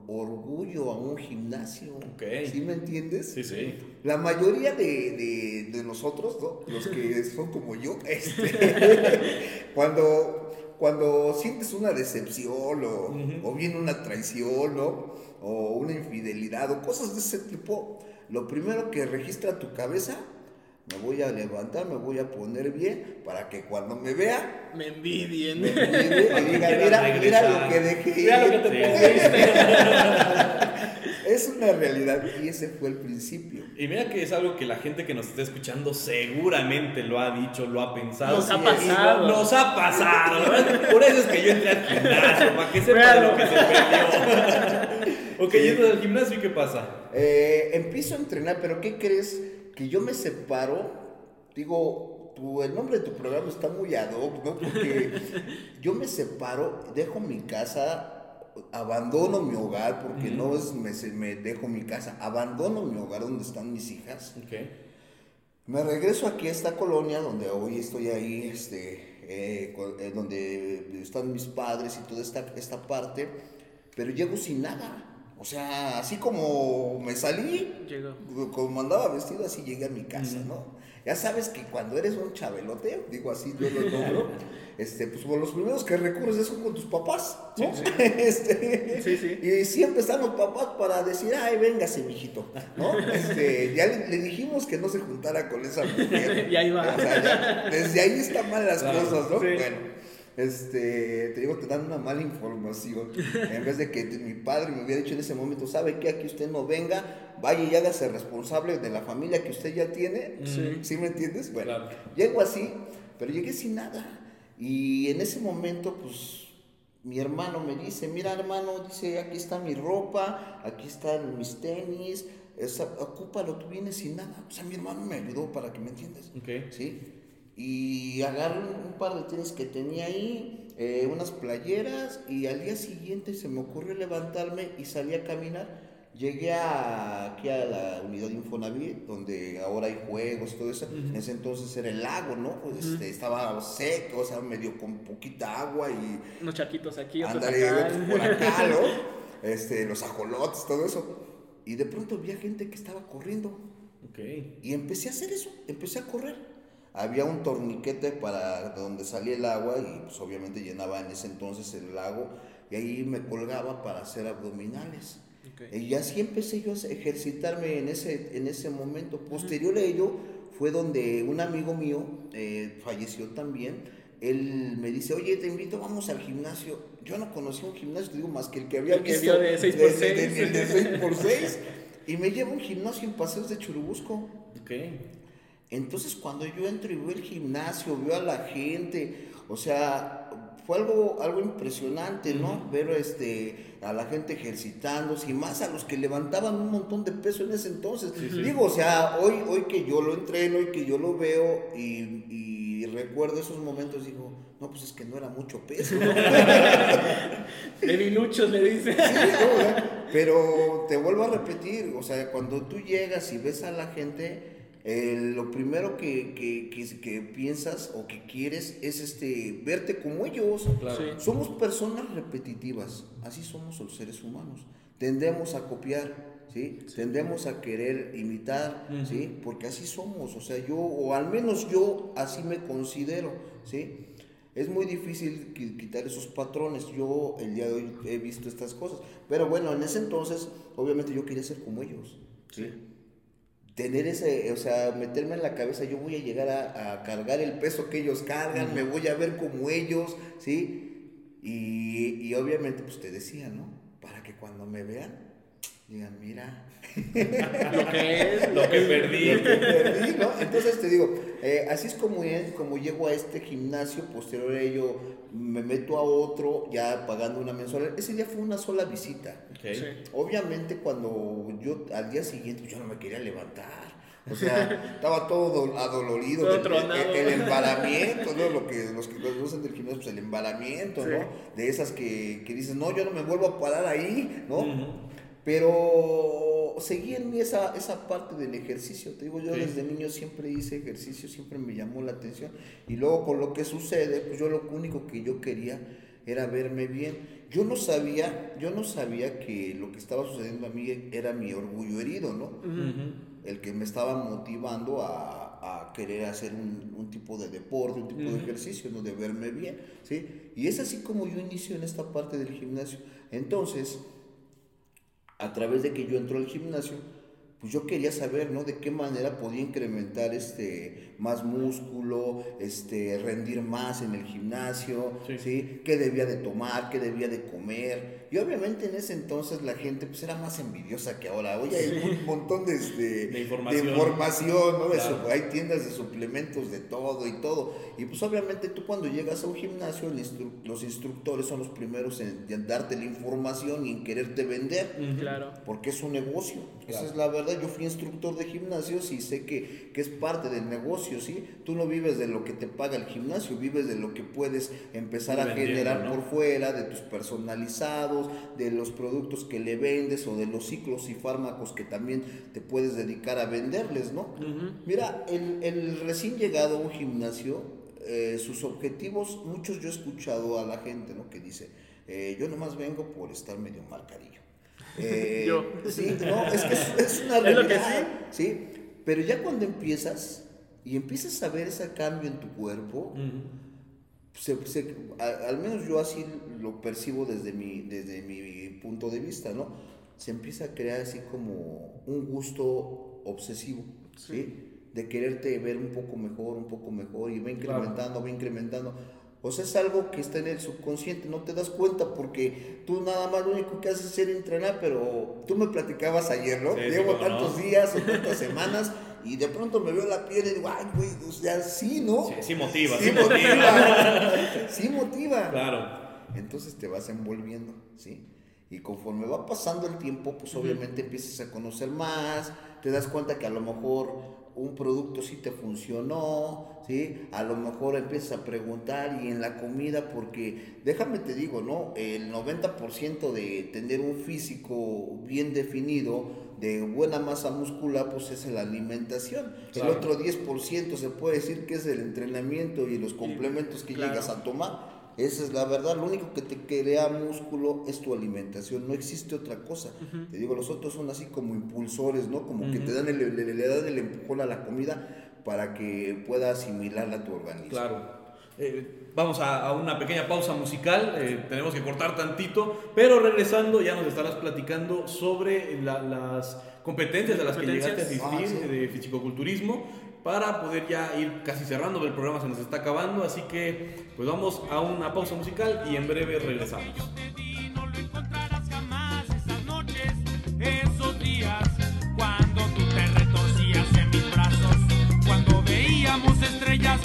orgullo a un gimnasio, Ok. ¿sí me entiendes? Sí, sí. La mayoría de, de- de nosotros, ¿no? los que son como yo, este, cuando, cuando sientes una decepción o, bien una traición ¿no? o una infidelidad o cosas de ese tipo, lo primero que registra tu cabeza, me voy a levantar, me voy a poner bien para que cuando me vea, Me envidien. me mire y diga, Quiera mira, mira regresar". lo que dejé. Mira lo que te Sí. Es una realidad y ese fue el principio. Y mira que es algo que la gente que nos está escuchando seguramente lo ha dicho, lo ha pensado. Nos ha Sí, pasado. Nos ha pasado. Por eso es que yo entré al gimnasio, para que sepa Claro. lo que se perdió. ok, entras al gimnasio y ¿qué pasa? Eh, empiezo a entrenar, pero ¿qué crees? Que yo me separo, digo, tu- el nombre de tu programa está muy ad hoc, ¿no? Porque yo me separo, dejo mi casa, abandono mi hogar, porque no es me, me dejo mi casa, abandono mi hogar donde están mis hijas. Ok. Me regreso aquí a esta colonia donde hoy estoy ahí, este, eh, eh, donde están mis padres y toda esta, esta parte, pero llego sin nada. O sea, así como me salí, Llegó. como andaba vestido, así llegué a mi casa, ¿no? Ya sabes que cuando eres un chabelote, digo así, yo lo nombro, este, pues con los primeros que recurres es con tus papás, ¿no? Este, Sí, sí. Y siempre están los papás para decir, ay, véngase, mijito, ¿no? Este, ya le, le dijimos que no se juntara con esa mujer. Y ahí va. O sea, ya, desde ahí están mal las Claro, cosas, ¿no? sí. Bueno. Este, te digo, te dan una mala información. En vez de que mi padre me hubiera dicho en ese momento, ¿sabe qué? Aquí usted no venga, vaya y hágase responsable de la familia que usted ya tiene. Sí. ¿Sí me entiendes? Bueno, Claro. llego así, pero llegué sin nada. Y en ese momento, pues, mi hermano me dice, mira hermano, dice, aquí está mi ropa, aquí están mis tenis, ocúpalo, tú vienes sin nada. O sea, mi hermano me ayudó para que me entiendas. Ok. ¿sí? Y agarré un, un par de tenis que tenía ahí, eh, unas playeras, y al día siguiente se me ocurrió levantarme y salí a caminar. Llegué a- aquí a la unidad de Infonavit, donde ahora hay juegos, todo eso. En ese entonces era el lago, ¿no? Pues, este, estaba seco, o sea, medio con poquita agua y Unos charquitos aquí, otros Ándale, acá. otros por acá, ¿no? Este, los ajolotes, todo eso. y de pronto vi a gente que estaba corriendo. Ok. Y empecé a hacer eso, empecé a correr. Había un torniquete para donde salía el agua y pues obviamente llenaba en ese entonces el lago y ahí me colgaba para hacer abdominales. Ok. Y así empecé yo a ejercitarme en ese, en ese momento. Posterior a ello fue donde un amigo mío eh, falleció también. Él me dice, oye, te invito, vamos al gimnasio. Yo no conocía un gimnasio, te digo, más que el que había El que visto. vio de 6 por 6. de- de- de 6 por 6. Y me lleva a un gimnasio en Paseos de Churubusco. Ok. Entonces cuando yo entro y veo el gimnasio, veo a la gente, o sea, fue algo, algo impresionante, ¿no? Ver este, a la gente ejercitándose y más a los que levantaban un montón de peso en ese entonces. Digo, o sea, hoy, hoy que yo lo entreno y que yo lo veo y, y recuerdo esos momentos, digo, no, pues es que no era mucho peso. ¿no? Debiluchos le dice. Sí, no, ¿verdad? Pero te vuelvo a repetir, o sea, cuando tú llegas y ves a la gente, eh, lo primero que, que, que- que piensas o que quieres es este, verte como ellos. Claro. Sí. Somos personas repetitivas, así somos los seres humanos. Tendemos a copiar, ¿sí? Tendemos a querer imitar, ¿sí? Porque así somos, o sea, yo, o al menos yo así me considero, ¿sí? Es muy difícil qui- quitar esos patrones. Yo el día de hoy he visto estas cosas. Pero bueno, en ese entonces, obviamente yo quería ser como ellos, ¿sí? Tener ese, o sea, meterme en la cabeza, yo voy a llegar a, a cargar el peso que ellos cargan, me voy a ver como ellos, ¿sí? Y, y obviamente, pues te decía, ¿no? Para que cuando me vean, digan, mira, Lo que es. Lo que perdí. lo que perdí, ¿no? Entonces te digo, eh, así es como, es- como llego a este gimnasio, posterior a ello me meto a otro, ya pagando una mensualidad. Ese día fue una sola visita. Sí. Obviamente cuando yo al día siguiente yo no me quería levantar. O sea, estaba todo do- adolorido. Todo el, el embalamiento, ¿no? Lo que, los que conocen del gimnasio, pues el embalamiento, Sí. ¿no? De esas que, que dices, no, yo no me vuelvo a parar ahí, ¿no? Pero seguí en mí esa, esa parte del ejercicio. Te digo, yo Sí. desde niño siempre hice ejercicio, siempre me llamó la atención. Y luego con lo que sucede, pues yo lo único que yo quería era verme bien. Yo no sabía, yo no sabía que lo que estaba sucediendo a mí era mi orgullo herido, ¿no? El que me estaba motivando a, a querer hacer un, un tipo de deporte, un tipo de ejercicio, ¿no? De verme bien, ¿sí? Y es así como yo inicio en esta parte del gimnasio. Entonces, a través de que yo entro al gimnasio, pues yo quería saber, ¿no? De qué manera podía incrementar este más músculo, este rendir más en el gimnasio, Sí. ¿sí? Qué debía de tomar, qué debía de comer. Y obviamente en ese entonces la gente pues era más envidiosa que ahora. Hoy hay un montón de, este, De información. información, ¿no? De Claro. su- hay tiendas de suplementos de todo y todo. Y pues obviamente tú cuando llegas a un gimnasio, el instru- los instructores son los primeros en, en darte la información y en quererte vender. Claro. Porque es un negocio, esa es la verdad. Yo fui instructor de gimnasios y sé que, que es parte del negocio, ¿sí? Tú no vives de lo que te paga el gimnasio, vives de lo que puedes empezar a generar ¿no? por fuera, de tus personalizados, de los productos que le vendes o de los ciclos y fármacos que también te puedes dedicar a venderles, ¿no? Mira, el, el recién llegado a un gimnasio, eh, sus objetivos, muchos yo he escuchado a la gente, ¿no? Que dice, eh, yo nomás vengo por estar medio marcadillo. Eh, Yo. Sí, no, es que es, es una Es realidad. sí. Pero ya cuando empiezas y empiezas a ver ese cambio en tu cuerpo. Se- se- a- al menos yo así lo percibo desde mi, desde mi punto de vista, ¿no? Se empieza a crear así como un gusto obsesivo, ¿sí? De quererte ver un poco mejor, un poco mejor, y va incrementando, va incrementando. O sea, es algo que está en el subconsciente, no te das cuenta porque tú nada más lo único que haces es ser entrenar, pero tú me platicabas ayer, ¿no? Sí, sí, Llevo no. tantos días o tantas semanas y de pronto me veo la piel y digo, ay, güey, o sea, sí, ¿no? Sí, sí motiva, Sí sí motiva. motiva. Sí motiva. Claro. Entonces te vas envolviendo, ¿sí? Y conforme va pasando el tiempo, pues obviamente empiezas a conocer más, te das cuenta que a lo mejor un producto sí te funcionó, ¿sí? A lo mejor empiezas a preguntar y en la comida, porque déjame te digo, ¿no? El 90% de tener un físico bien definido, de buena masa muscular, pues es la alimentación. Claro. El otro 10% se puede decir que es el entrenamiento y los complementos que claro. llegas a tomar. Esa es la verdad. Lo único que te crea músculo es tu alimentación. No existe otra cosa. Te digo, los otros son así como impulsores, ¿no? Como que te dan el, le, le dan el empujón a la comida para que pueda asimilarla a tu organismo. Claro. Eh, vamos a, a una pequeña pausa musical, eh, tenemos que cortar tantito, pero regresando ya nos estarás platicando sobre la- las competencias a las que llegaste a asistir Ah, sí. de fisicoculturismo para poder ya ir casi cerrando, el programa se nos está acabando, así que pues vamos a una pausa musical y en breve regresamos. cuando tú te retorcías en mis brazos, cuando veíamos estrellas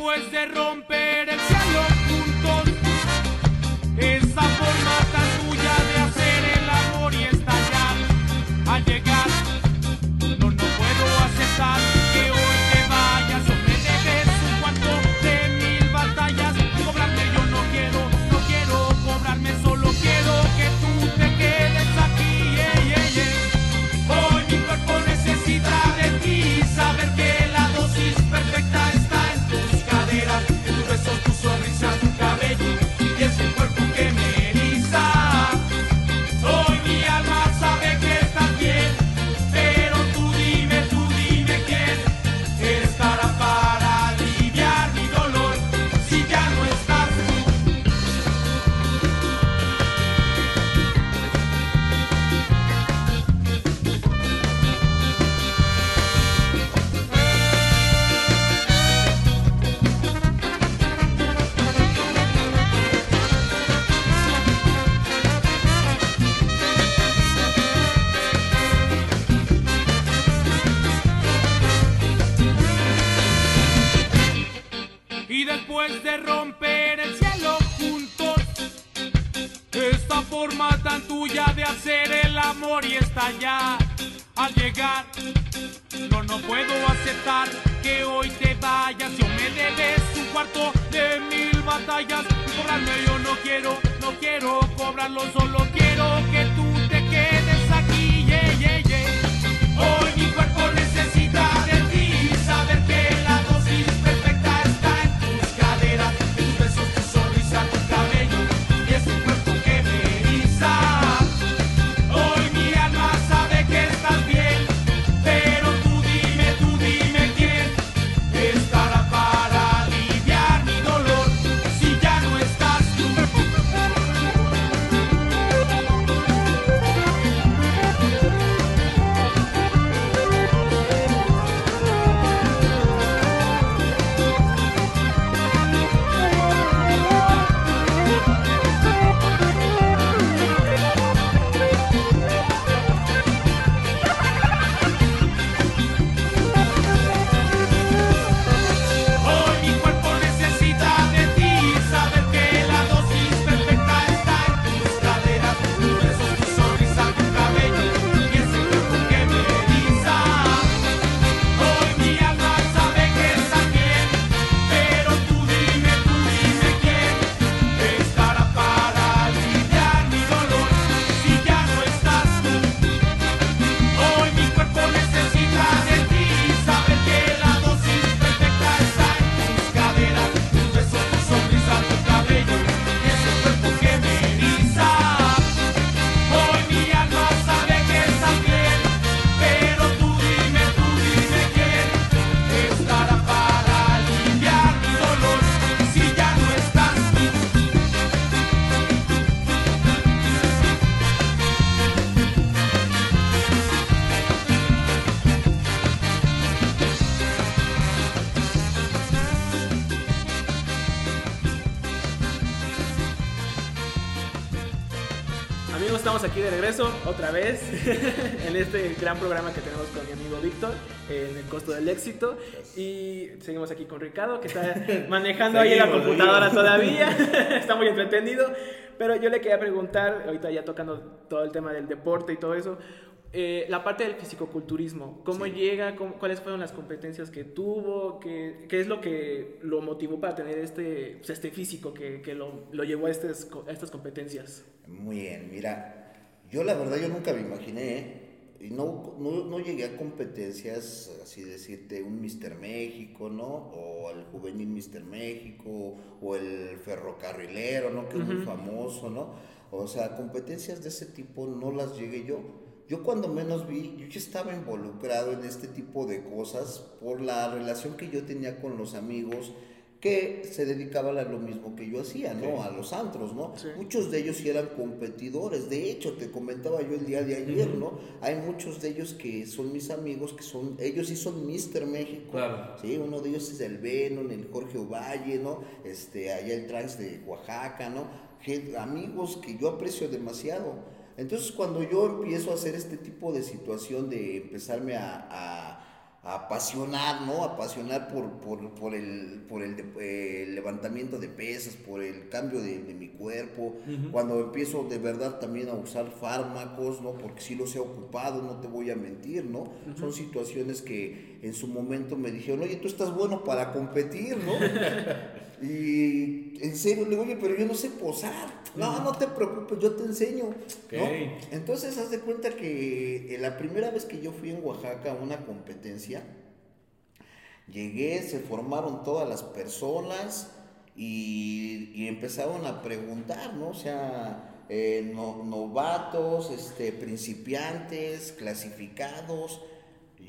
después de romper regreso otra vez en este gran programa que tenemos con mi amigo Víctor en el costo del éxito y seguimos aquí con Ricardo que está manejando ahí la Seguimos, computadora seguimos. todavía, está muy entretenido, pero yo le quería preguntar, ahorita ya tocando todo el tema del deporte y todo eso, eh, la parte del fisicoculturismo, ¿cómo Sí. llega? Cómo- ¿Cuáles fueron las competencias que tuvo? ¿Qué, qué es lo que lo motivó para tener este, pues, este físico que, que lo, lo llevó a, estas co- a estas competencias? Muy bien, mira, yo la verdad yo nunca me imaginé, ¿eh? y no, no, no llegué a competencias, así decirte, un Mister México, ¿no? O el juvenil Mister México, o el ferrocarrilero, ¿no? Que es muy famoso, ¿no? O sea, competencias de ese tipo no las llegué yo. Yo cuando menos vi, yo ya estaba involucrado en este tipo de cosas por la relación que yo tenía con los amigos que se dedicaban a lo mismo que yo hacía, ¿no? A los antros, ¿no? Sí. Muchos de ellos sí eran competidores. De hecho, te comentaba yo el día de ayer, ¿no? Hay muchos de ellos que son mis amigos, que son, ellos sí son Mister México. Claro. Sí, uno de ellos es el Venom, el Jorge Ovalle, ¿no? Este, allá el Trans de Oaxaca, ¿no? Amigos que yo aprecio demasiado. Entonces, cuando yo empiezo a hacer este tipo de situación de empezarme a, a- a apasionar, ¿no? Apasionar por, por, por el, por el, de- eh, el levantamiento de pesas, por el cambio de, de mi cuerpo, cuando empiezo de verdad también a usar fármacos, ¿no? Porque sí los he ocupado, no te voy a mentir, ¿no? Son situaciones que en su momento me dijeron, oye, tú estás bueno para competir, ¿no? Y en serio le digo, oye, pero yo no sé posar. No, no te preocupes, yo te enseño. ¿no? Ok. Entonces, haz de cuenta que eh, la primera vez que yo fui en Oaxaca a una competencia, llegué, se formaron todas las personas y, y empezaron a preguntar, ¿no? O sea, eh, no- novatos, este, principiantes, clasificados.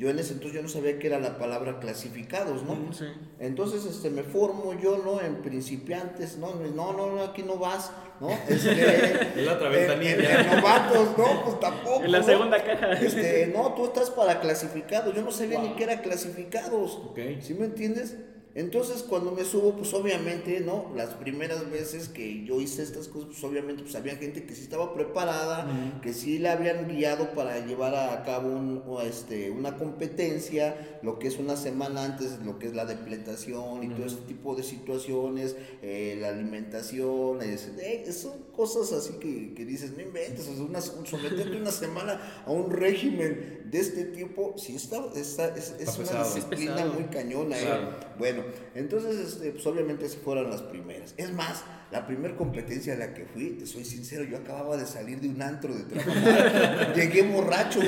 Yo en ese entonces yo no sabía qué era la palabra clasificados, ¿no? Sí. Entonces este, me formo yo, ¿no? En principiantes, ¿no? No, no, no, aquí no vas, ¿no? Este, La otra en- ventanilla. en- en novatos, no, pues tampoco. En la ¿no? segunda caja. Este, no, tú estás para clasificados. Yo no sabía ni qué era clasificados. Ok. ¿Sí me entiendes? Entonces, cuando me subo, pues obviamente, ¿no? Las primeras veces que yo hice estas cosas, pues obviamente, pues había gente que sí estaba preparada, que sí la habían guiado para llevar a cabo un, o, este, una competencia, lo que es una semana antes, lo que es la depletación y todo ese tipo de situaciones, eh, la alimentación, es- eh, son cosas así que, que dices, no inventes, o sea, una, someterte una semana a un régimen de este tipo, sí está, está- es, es una pesado. Disciplina muy cañona, ¿eh? Claro. Bueno, entonces, este, pues obviamente esas fueron las primeras. Es más, la primera competencia a la que fui, te soy sincero, yo acababa de salir de un antro de trabajar. llegué borracho,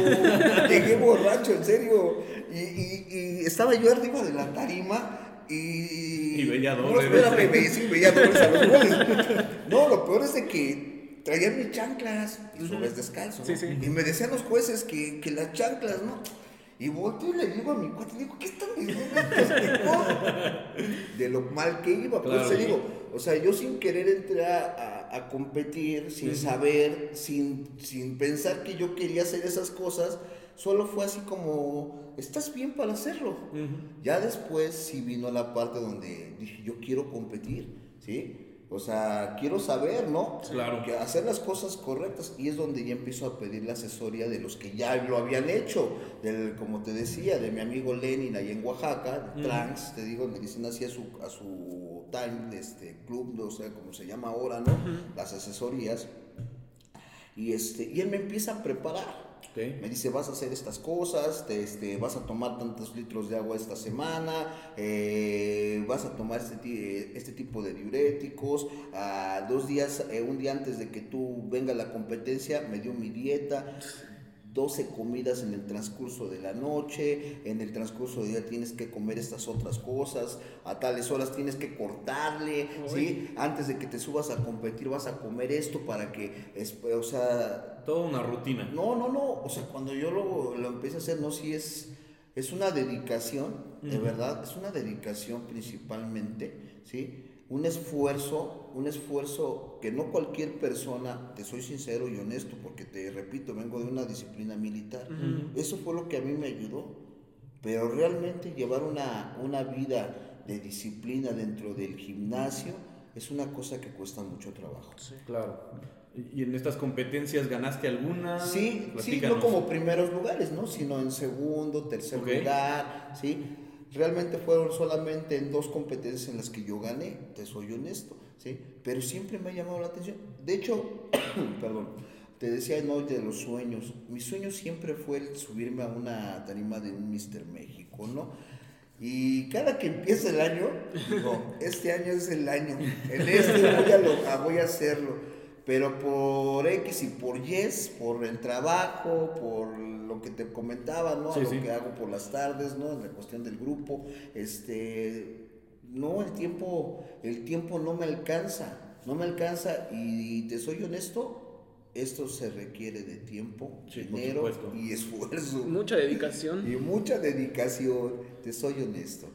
llegué borracho, en serio. Y, y- y estaba yo arriba de la tarima y... Y veía No, espérame, ve, sí, veía dobles a los goles. No, lo peor es de que traía mis chanclas y subes descalzo. sí. Y me decían los jueces que, que las chanclas, ¿no? Y volteo y le digo a mi cuate, le digo, ¿qué están diciendo? De lo mal que iba. Por Claro. eso digo, o sea, yo sin querer entrar a, a competir, sin saber, sin, sin pensar que yo quería hacer esas cosas, solo fue así como, ¿estás bien para hacerlo? Ya después sí vino la parte donde dije, yo quiero competir, ¿sí? O sea, quiero saber, ¿no? Claro. Que hacer las cosas correctas. Y es donde ya empiezo a pedir la asesoría de los que ya lo habían hecho. Del, como te decía, de mi amigo Lenin allá en Oaxaca, Trans, te digo, le dicen así a su, a su time, este club, o sea, como se llama ahora, ¿no? Las asesorías. Y, este, y él me empieza a preparar. Me dice, vas a hacer estas cosas, te, este, vas a tomar tantos litros de agua esta semana, eh, vas a tomar este, eh, este tipo de diuréticos. ah, dos días, eh, un día antes de que tú venga la competencia, me dio mi dieta. 12 comidas en el transcurso de la noche, en el transcurso del día tienes que comer estas otras cosas, a tales horas tienes que cortarle, ¿sí? Antes de que te subas a competir vas a comer esto para que, o sea, Toda una rutina. no, no, no. O sea, cuando yo lo, lo empecé a hacer, no, sí es, es una dedicación, de verdad, es una dedicación principalmente, ¿sí? Un esfuerzo, un esfuerzo que no cualquier persona, te soy sincero y honesto, porque te repito, vengo de una disciplina militar. Eso fue lo que a mí me ayudó. Pero realmente llevar una, una vida de disciplina dentro del gimnasio es una cosa que cuesta mucho trabajo. Claro. ¿Y en estas competencias ganaste alguna? Sí, sí, no como primeros lugares, ¿no? Sino en segundo, tercer Ok. lugar, ¿sí? Realmente fueron solamente en dos competencias en las que yo gané, te soy honesto, ¿sí? Pero siempre me ha llamado la atención. De hecho, perdón, te decía no de los sueños. Mi sueño siempre fue el subirme a una tarima de un Mr. México, ¿no? Y cada que empieza el año, digo, este año es el año, en este voy a, lo- voy a hacerlo. Pero por X y por Y, por el trabajo, por lo que te comentaba, ¿no? Sí, lo sí. que hago por las tardes, ¿no? En la cuestión del grupo, este, no, el tiempo, el tiempo no me alcanza, no me alcanza y te soy honesto, esto se requiere de tiempo, Sí, dinero y esfuerzo Mucha dedicación. y mucha dedicación, te soy honesto.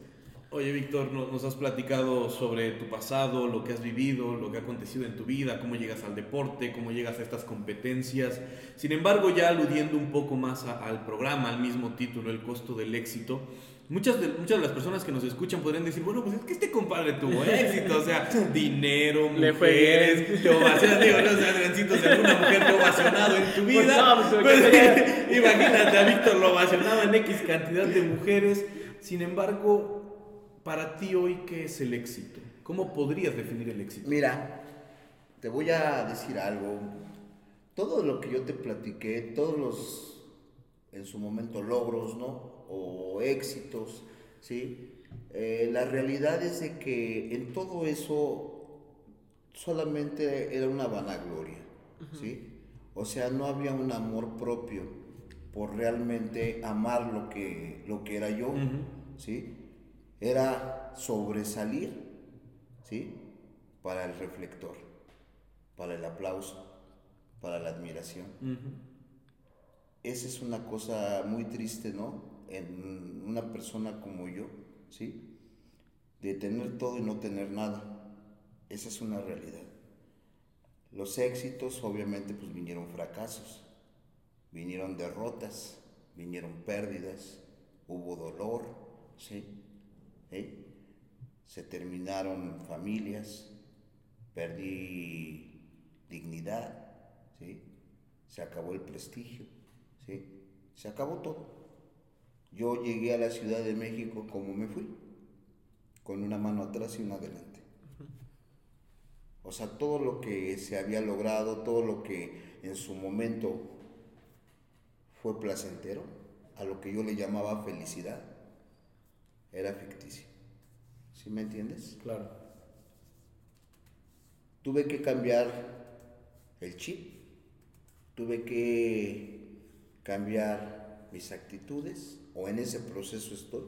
Oye, Víctor, no- nos has platicado sobre tu pasado, lo que has vivido, lo que ha acontecido en tu vida, cómo llegas al deporte, cómo llegas a estas competencias. Sin embargo, ya aludiendo un poco más a- al programa, al mismo título, el costo del éxito, muchas de, muchas de las personas que nos escuchan podrían decir, bueno, pues es que este compadre tuvo éxito, o sea, dinero, mujeres, te ovacionan, digo, no sé, Adriancito, si alguna mujer te ha ovacionado en tu Pues vida, no, pues, pues, ¿qué imagínate a Víctor lo ovacionado en X cantidad de mujeres. Sin embargo, para ti hoy, ¿qué es el éxito? ¿Cómo podrías definir el éxito? Mira, te voy a decir algo. Todo lo que yo te platiqué, todos los, en su momento, logros, ¿no? O éxitos, ¿sí? Eh, la realidad es de que en todo eso solamente era una vanagloria, ¿sí? O sea, no había un amor propio por realmente amar lo que, lo que era yo. ¿sí? Era sobresalir, ¿sí? Para el reflector, para el aplauso, para la admiración. Esa es una cosa muy triste, ¿no? En una persona como yo, ¿sí? De tener todo y no tener nada. Esa es una realidad. Los éxitos, obviamente, pues vinieron fracasos, vinieron derrotas, vinieron pérdidas, hubo dolor, ¿sí? ¿Sí? Se terminaron familias, perdí dignidad, ¿sí? Se acabó el prestigio, ¿sí? Se acabó todo. Yo llegué a la Ciudad de México como me fui, con una mano atrás y una adelante. O sea, todo lo que se había logrado, todo lo que en su momento fue placentero, a lo que yo le llamaba felicidad, era ficticio. ¿Sí me entiendes? Claro. Tuve que cambiar el chip, tuve que cambiar mis actitudes, o en ese proceso estoy,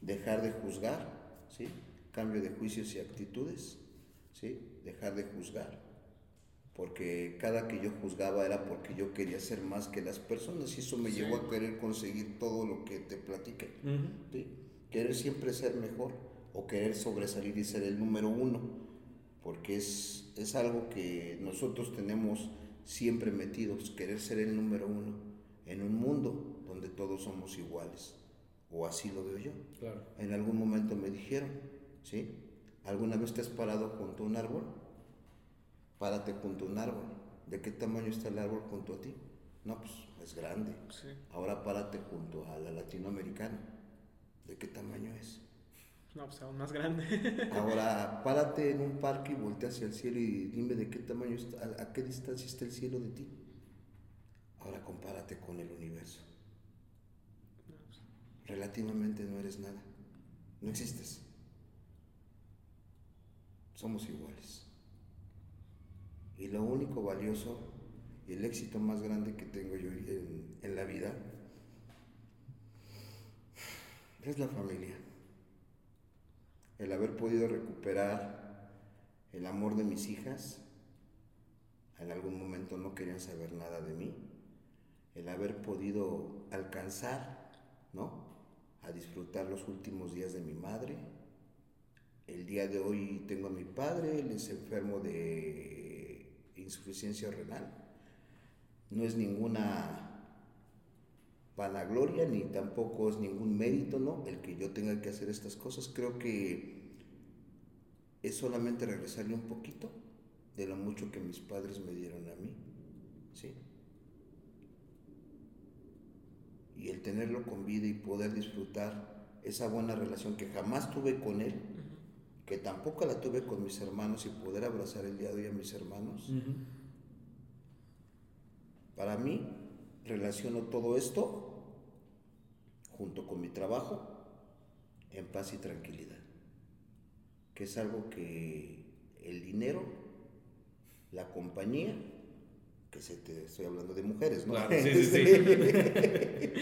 dejar de juzgar, ¿sí? Cambio de juicios y actitudes, ¿sí? Dejar de juzgar, porque cada que yo juzgaba era porque yo quería ser más que las personas y eso me llevó a querer conseguir todo lo que te platiqué. ¿sí? Querer siempre ser mejor o querer sobresalir y ser el número uno, porque es, es algo que nosotros tenemos siempre metidos, querer ser el número uno en un mundo donde todos somos iguales, o así lo veo yo. Claro. En algún momento me dijeron, ¿sí? ¿Alguna vez te has parado junto a un árbol? Párate junto a un árbol. ¿De qué tamaño está el árbol junto a ti? No, pues es grande. Sí. Ahora párate junto a la latinoamericana. ¿De qué tamaño es? No, pues aún más grande. Ahora párate en un parque y voltea hacia el cielo y dime de qué tamaño está, a, a qué distancia está el cielo de ti. Ahora compárate con el universo. Relativamente no eres nada. No existes. Somos iguales. Y lo único valioso y el éxito más grande que tengo yo en, en la vida es la familia. El haber podido recuperar el amor de mis hijas. En algún momento no querían saber nada de mí. El haber podido alcanzar, ¿no? A disfrutar los últimos días de mi madre. El día de hoy tengo a mi padre, él es enfermo de insuficiencia renal. No es ninguna vanagloria ni tampoco es ningún mérito, ¿no? El que yo tenga que hacer estas cosas. Creo que es solamente regresarle un poquito de lo mucho que mis padres me dieron a mí, ¿sí? Y el tenerlo con vida y poder disfrutar esa buena relación que jamás tuve con él, que tampoco la tuve con mis hermanos y poder abrazar el día de hoy a mis hermanos. Para mí, relaciono todo esto junto con mi trabajo en paz y tranquilidad, que es algo que el dinero, la compañía, que se te estoy hablando de mujeres, ¿no? Claro, sí, sí, sí.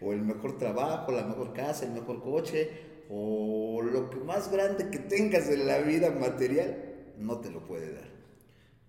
o el mejor trabajo, la mejor casa, el mejor coche, o lo que más grande que tengas en la vida material, no te lo puede dar.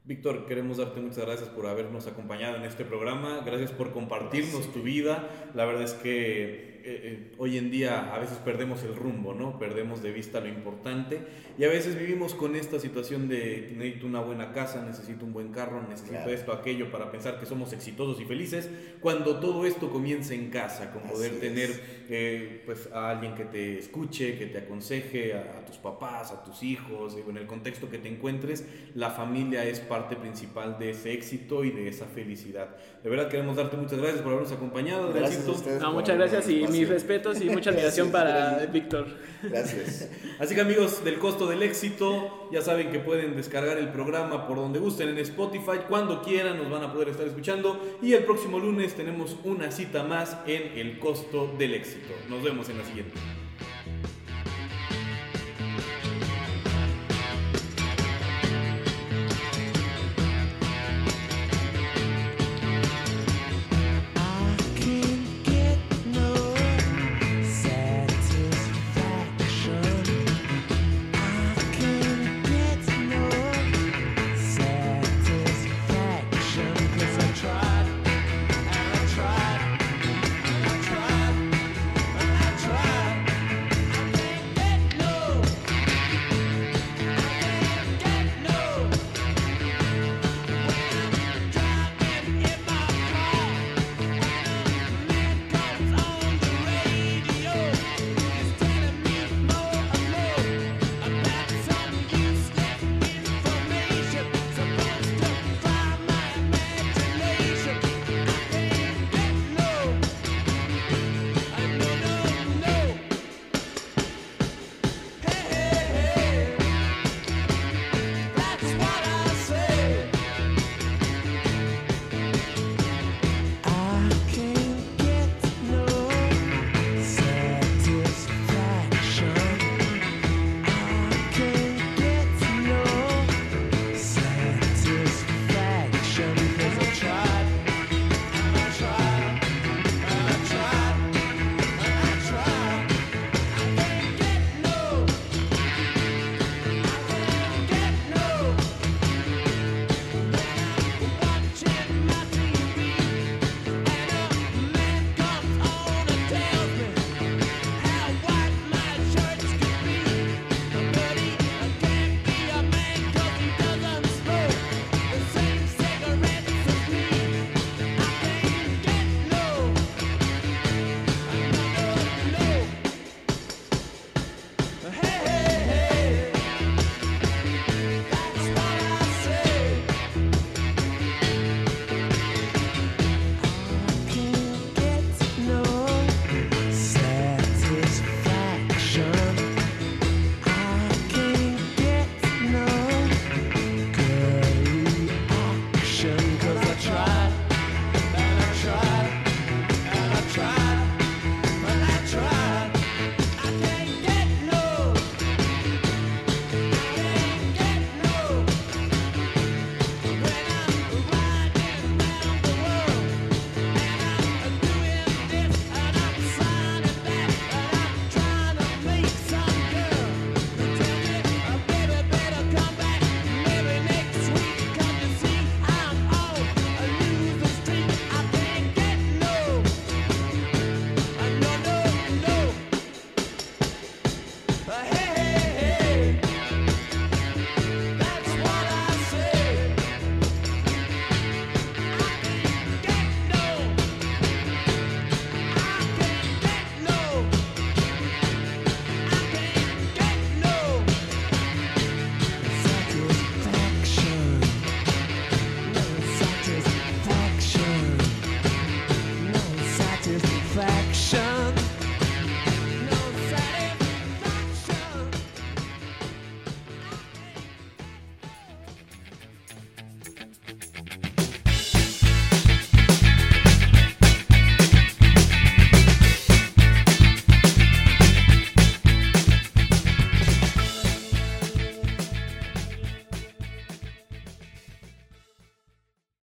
Víctor, queremos darte muchas gracias por habernos acompañado en este programa, gracias por compartirnos tu vida. La verdad es que eh, eh, hoy en día a veces perdemos el rumbo, ¿no? Perdemos de vista lo importante y a veces vivimos con esta situación de necesito una buena casa, necesito un buen carro, necesito Claro. esto, aquello para pensar que somos exitosos y felices, cuando todo esto comienza en casa, con poder Así tener eh, pues a alguien que te escuche, que te aconseje, a, a tus papás, a tus hijos, digo, en el contexto que te encuentres, la familia es parte principal de ese éxito y de esa felicidad. De verdad queremos darte muchas gracias por habernos acompañado. Gracias a ustedes. No, muchas gracias y mis respetos y mucha admiración para. Víctor. Gracias. Así que amigos del costo del éxito, ya saben que pueden descargar el programa por donde gusten en Spotify, cuando quieran nos van a poder estar escuchando y el próximo lunes tenemos una cita más en el costo del éxito. Nos vemos en la siguiente.